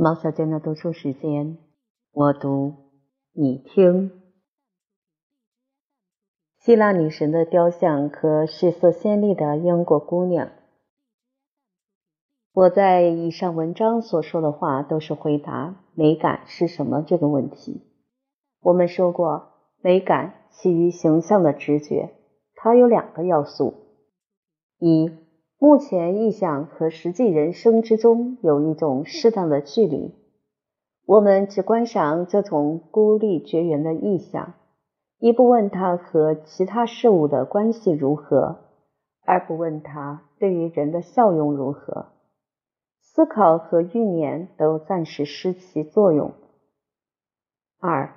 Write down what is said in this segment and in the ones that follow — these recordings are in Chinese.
毛小娟的读书时间，我读，你听。希腊女神的雕像和血色鲜丽的英国姑娘。我在以上文章所说的话，都是回答美感是什么这个问题。我们说过，美感起于形象的直觉，它有两个要素：一。目前意象和实际人生之中有一种适当的距离，我们只观赏这种孤立绝缘的意象，一不问它和其他事物的关系如何，二不问它对于人的效用如何，思考和欲念都暂时失其作用。二，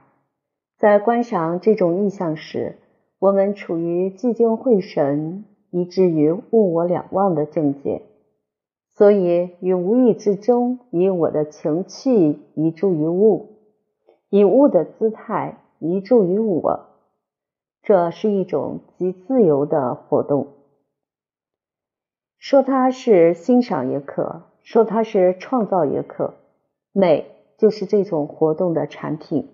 在观赏这种意象时，我们处于聚精会神。以至于物我两忘的境界，所以于无意之中，以我的情趣移注于物，以物的姿态移注于我，这是一种极自由的活动。说它是欣赏也可，说它是创造也可，美就是这种活动的产品，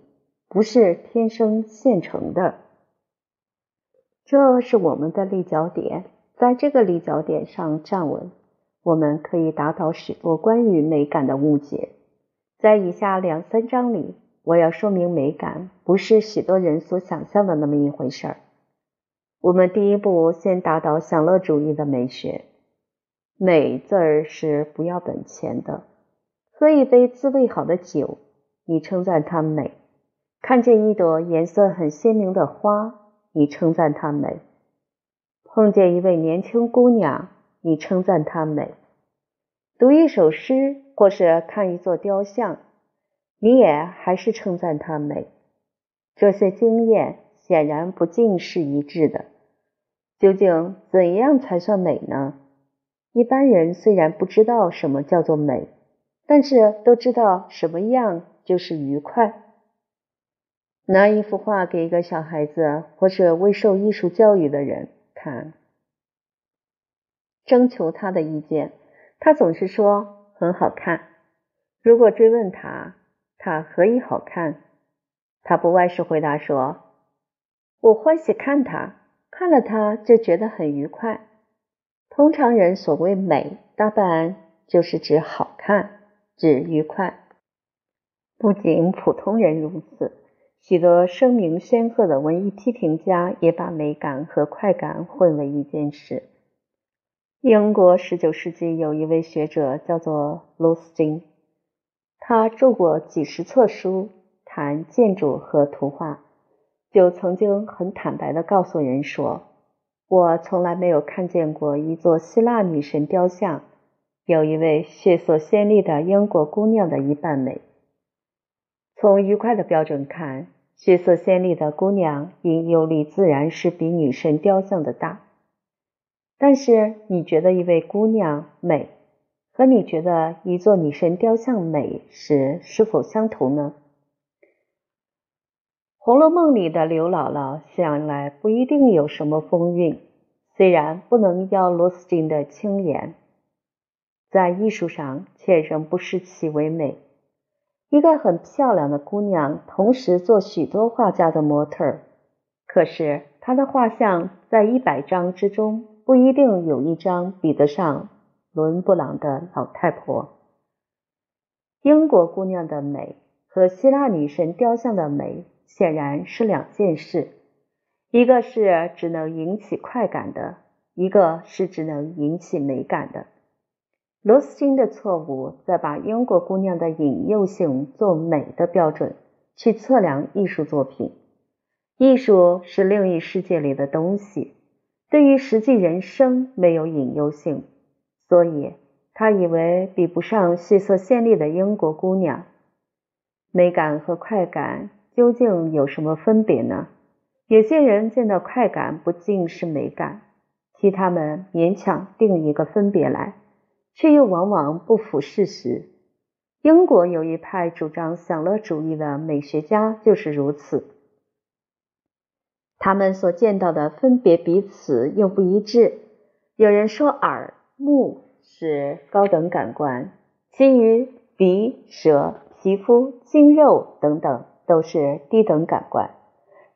不是天生现成的。这是我们的立脚点，在这个立脚点上站稳，我们可以打倒许多关于美感的误解。在以下两三章里，我要说明美感不是许多人所想象的那么一回事儿。我们第一步先打倒享乐主义的美学。美字儿是不要本钱的。喝一杯滋味好的酒，你称赞它美；看见一朵颜色很鲜明的花。你称赞她美，碰见一位年轻姑娘，你称赞她美；读一首诗或是看一座雕像，你也还是称赞她美。这些经验显然不尽是一致的。究竟怎样才算美呢？一般人虽然不知道什么叫做美，但是都知道什么样就是愉快。拿一幅画给一个小孩子或是未受艺术教育的人看，征求他的意见，他总是说很好看。如果追问他，他何以好看？他不外是回答说：“我欢喜看它，看了它就觉得很愉快。”通常人所谓美，大半就是指好看，指愉快。不仅普通人如此。许多声名显赫的文艺批评家也把美感和快感混为一件事。英国十九世纪有一位学者叫做罗斯金，他著过几十册书谈建筑和图画，就曾经很坦白地告诉人说：“我从来没有看见过一座希腊女神雕像，有一位血色鲜丽的英国姑娘的一半美。从愉快的标准看。”血色鲜丽的姑娘，因优力自然是比女神雕像的大。但是，你觉得一位姑娘美，和你觉得一座女神雕像美时，是否相同呢？《红楼梦》里的刘姥姥向来不一定有什么风韵，虽然不能要罗斯金的轻颜，在艺术上却仍不视其为美。一个很漂亮的姑娘，同时做许多画家的模特儿，可是她的画像在一百张之中，不一定有一张比得上伦勃朗的老太婆。英国姑娘的美和希腊女神雕像的美显然是两件事，一个是只能引起快感的，一个是只能引起美感的。罗斯金的错误在把英国姑娘的引诱性做美的标准去测量艺术作品。艺术是另一世界里的东西，对于实际人生没有引诱性，所以他以为比不上血色鲜丽的英国姑娘。美感和快感究竟有什么分别呢？有些人见到快感不尽是美感，替他们勉强定一个分别来。却又往往不符事实。英国有一派主张享乐主义的美学家就是如此。他们所见到的分别彼此又不一致。有人说耳目是高等感官，其余鼻、舌、皮肤、筋肉等等都是低等感官，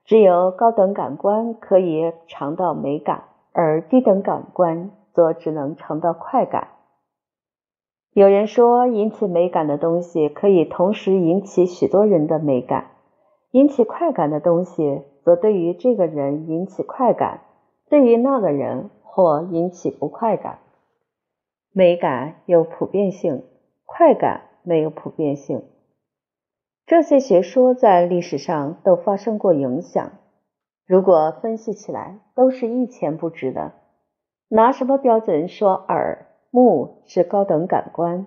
只有高等感官可以尝到美感，而低等感官则只能尝到快感。有人说，引起美感的东西可以同时引起许多人的美感，引起快感的东西则对于这个人引起快感，对于那个人或引起不快感。美感有普遍性，快感没有普遍性。这些学说在历史上都发生过影响，如果分析起来，都是一钱不值的。拿什么标准说耳？目是高等感官，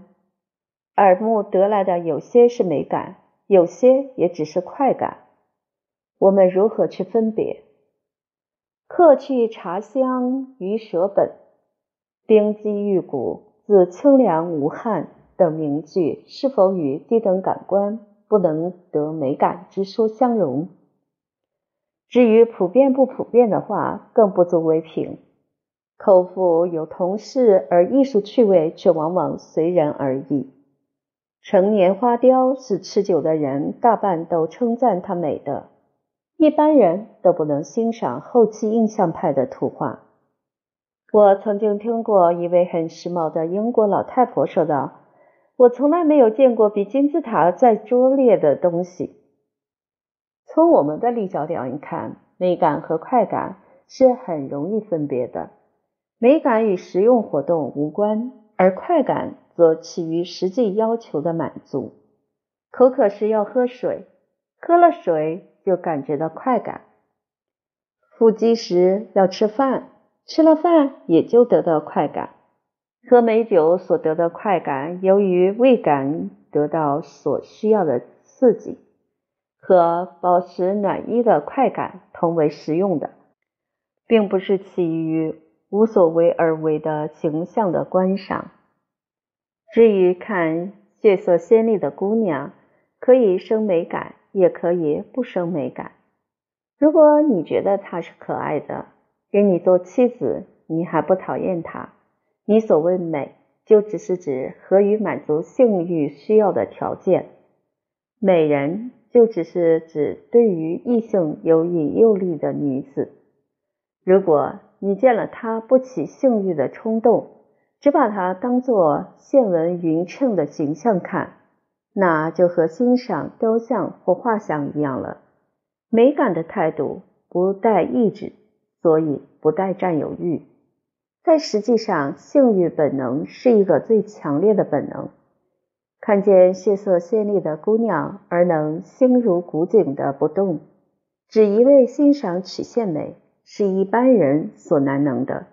耳目得来的有些是美感，有些也只是快感。我们如何去分别？客去茶香于舌本，冰肌玉骨自清凉无汗等名句，是否与低等感官不能得美感之说相容？至于普遍不普遍的话，更不足为凭。口腹有同事，而艺术趣味却往往随人而异。成年花雕是持久的人，大半都称赞它美的，一般人都不能欣赏后期印象派的图画。我曾经听过一位很时髦的英国老太婆说道：“我从来没有见过比金字塔再拙劣的东西。”从我们的立脚点看，美感和快感是很容易分别的。美感与实用活动无关，而快感则起于实际要求的满足。口渴时要喝水，喝了水就感觉到快感；腹饥时要吃饭，吃了饭也就得到快感。喝美酒所得的快感，由于味感得到所需要的刺激，和保持暖衣的快感同为实用的，并不是起于。无所为而为的形象的观赏。至于看血色鲜丽的姑娘，可以生美感，也可以不生美感。如果你觉得她是可爱的，给你做妻子，你还不讨厌她，你所谓美，就只是指合于满足性欲需要的条件。美人就只是指对于异性有引诱力的女子。如果你见了她不起性欲的冲动，只把她当作线纹匀称的形象看，那就和欣赏雕像或画像一样了。美感的态度不带意志，所以不带占有欲。在实际上，性欲本能是一个最强烈的本能。看见血色鲜丽的姑娘而能心如古井的不动，只一味欣赏曲线美。是一般人所难能的，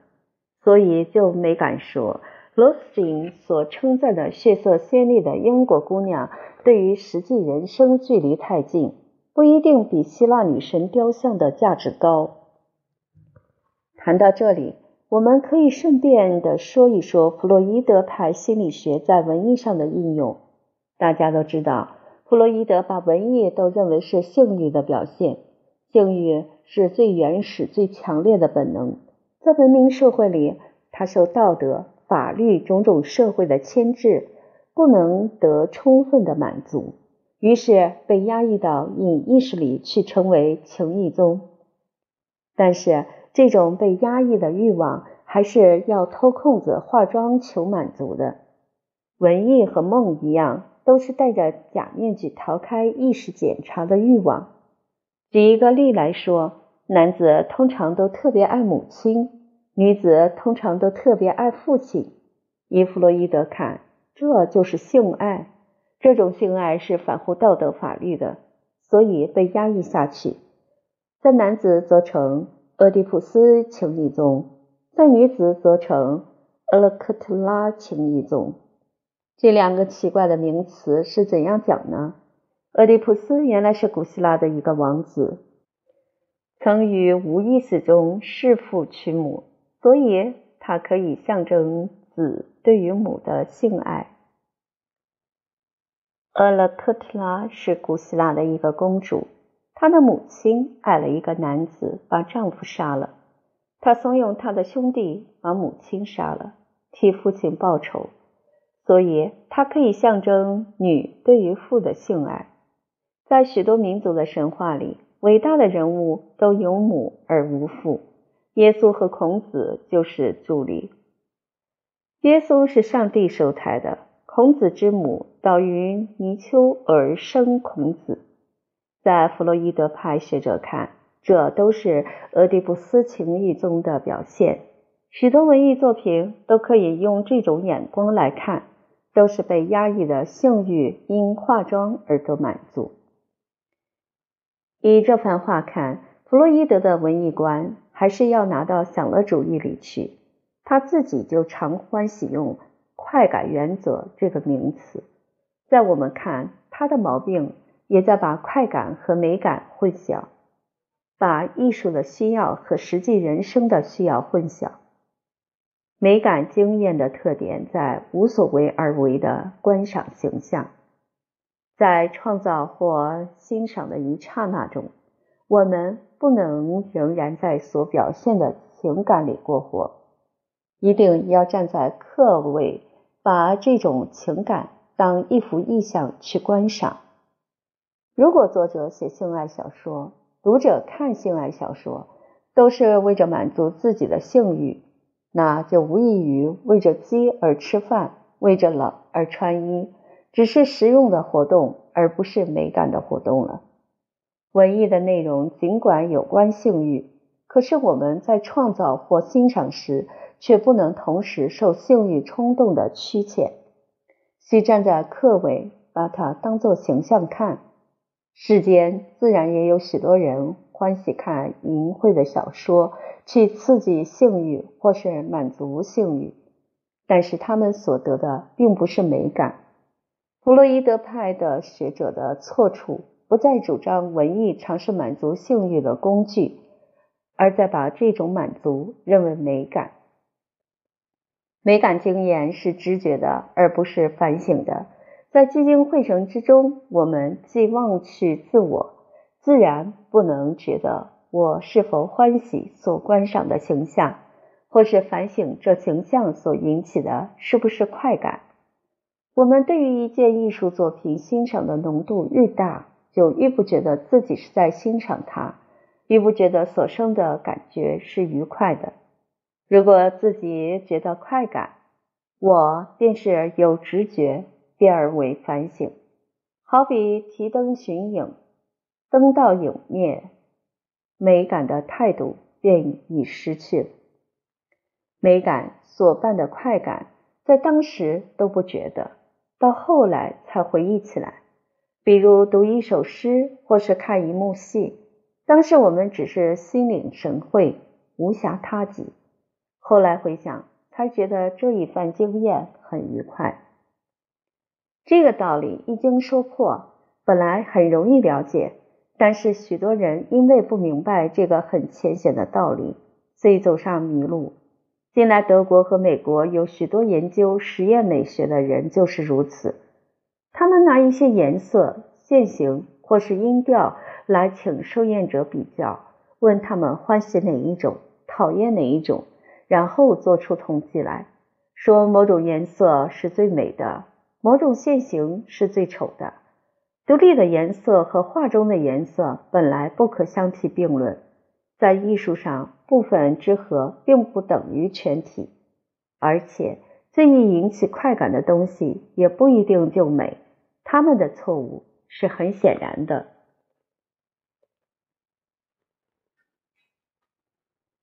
所以就没敢说。罗斯汀所称赞的血色鲜丽的英国姑娘，对于实际人生距离太近，不一定比希腊女神雕像的价值高。谈到这里，我们可以顺便的说一说弗洛伊德派心理学在文艺上的应用。大家都知道，弗洛伊德把文艺都认为是性欲的表现。性欲是最原始、最强烈的本能，在文明社会里，它受道德、法律种种社会的牵制，不能得充分的满足，于是被压抑到隐意识里去，成为情意宗。但是，这种被压抑的欲望，还是要偷空子化妆求满足的。文艺和梦一样，都是戴着假面具逃开意识检查的欲望。举一个例来说，男子通常都特别爱母亲，女子通常都特别爱父亲。伊弗洛伊德看，这就是性爱。这种性爱是反乎道德法律的，所以被压抑下去。在男子则成俄狄浦斯情意宗，在女子则成俄勒克特拉情意宗。这两个奇怪的名词是怎样讲呢？俄狄浦斯原来是古希腊的一个王子，曾于无意识中弑父娶母，所以他可以象征子对于母的性爱。俄勒克特拉是古希腊的一个公主，她的母亲爱了一个男子，把丈夫杀了。她怂恿她的兄弟把母亲杀了，替父亲报仇，所以它可以象征女对于父的性爱。在许多民族的神话里，伟大的人物都有母而无父。耶稣和孔子就是助理。耶稣是上帝受胎的，孔子之母导于泥丘而生孔子。在弗洛伊德派学者看，这都是俄狄浦斯情谊中的表现。许多文艺作品都可以用这种眼光来看，都是被压抑的性欲因化妆而得满足。以这番话看，弗洛伊德的文艺观还是要拿到享乐主义里去。他自己就常欢喜用“快感原则”这个名词。在我们看，他的毛病也在把快感和美感混淆，把艺术的需要和实际人生的需要混淆。美感经验的特点在无所为而为的观赏形象。在创造或欣赏的一刹那中，我们不能仍然在所表现的情感里过活，一定要站在客位，把这种情感当一幅意象去观赏。如果作者写性爱小说，读者看性爱小说都是为着满足自己的性欲，那就无异于为着饥而吃饭，为着冷而穿衣。只是实用的活动，而不是美感的活动了。文艺的内容尽管有关性欲，可是我们在创造或欣赏时，却不能同时受性欲冲动的驱遣，需站在客位，把它当作形象看。世间自然也有许多人欢喜看淫秽的小说，去刺激性欲或是满足性欲，但是他们所得的并不是美感。弗洛伊德派的学者的错处不再主张文艺尝试满足性欲的工具，而在把这种满足认为美感。美感经验是知觉的，而不是反省的。在聚精会神之中，我们既忘去自我，自然不能觉得我是否欢喜所观赏的形象，或是反省这形象所引起的是不是快感。我们对于一件艺术作品欣赏的浓度愈大，就愈不觉得自己是在欣赏它，愈不觉得所生的感觉是愉快的。如果自己觉得快感，我便是有直觉，变而为反省。好比提灯寻影，灯到影灭，美感的态度便已失去了。美感所伴的快感，在当时都不觉得。到后来才回忆起来，比如读一首诗，或是看一幕戏，当时我们只是心领神会，无暇他及。后来回想，才觉得这一番经验很愉快。这个道理一经说破，本来很容易了解，但是许多人因为不明白这个很浅显的道理，所以走上迷路。近来，德国和美国有许多研究实验美学的人就是如此。他们拿一些颜色、线形或是音调来请受验者比较，问他们欢喜哪一种，讨厌哪一种，然后做出统计来说某种颜色是最美的，某种线形是最丑的。独立的颜色和画中的颜色本来不可相提并论。在艺术上，部分之和并不等于全体，而且最易引起快感的东西也不一定就美，他们的错误是很显然的。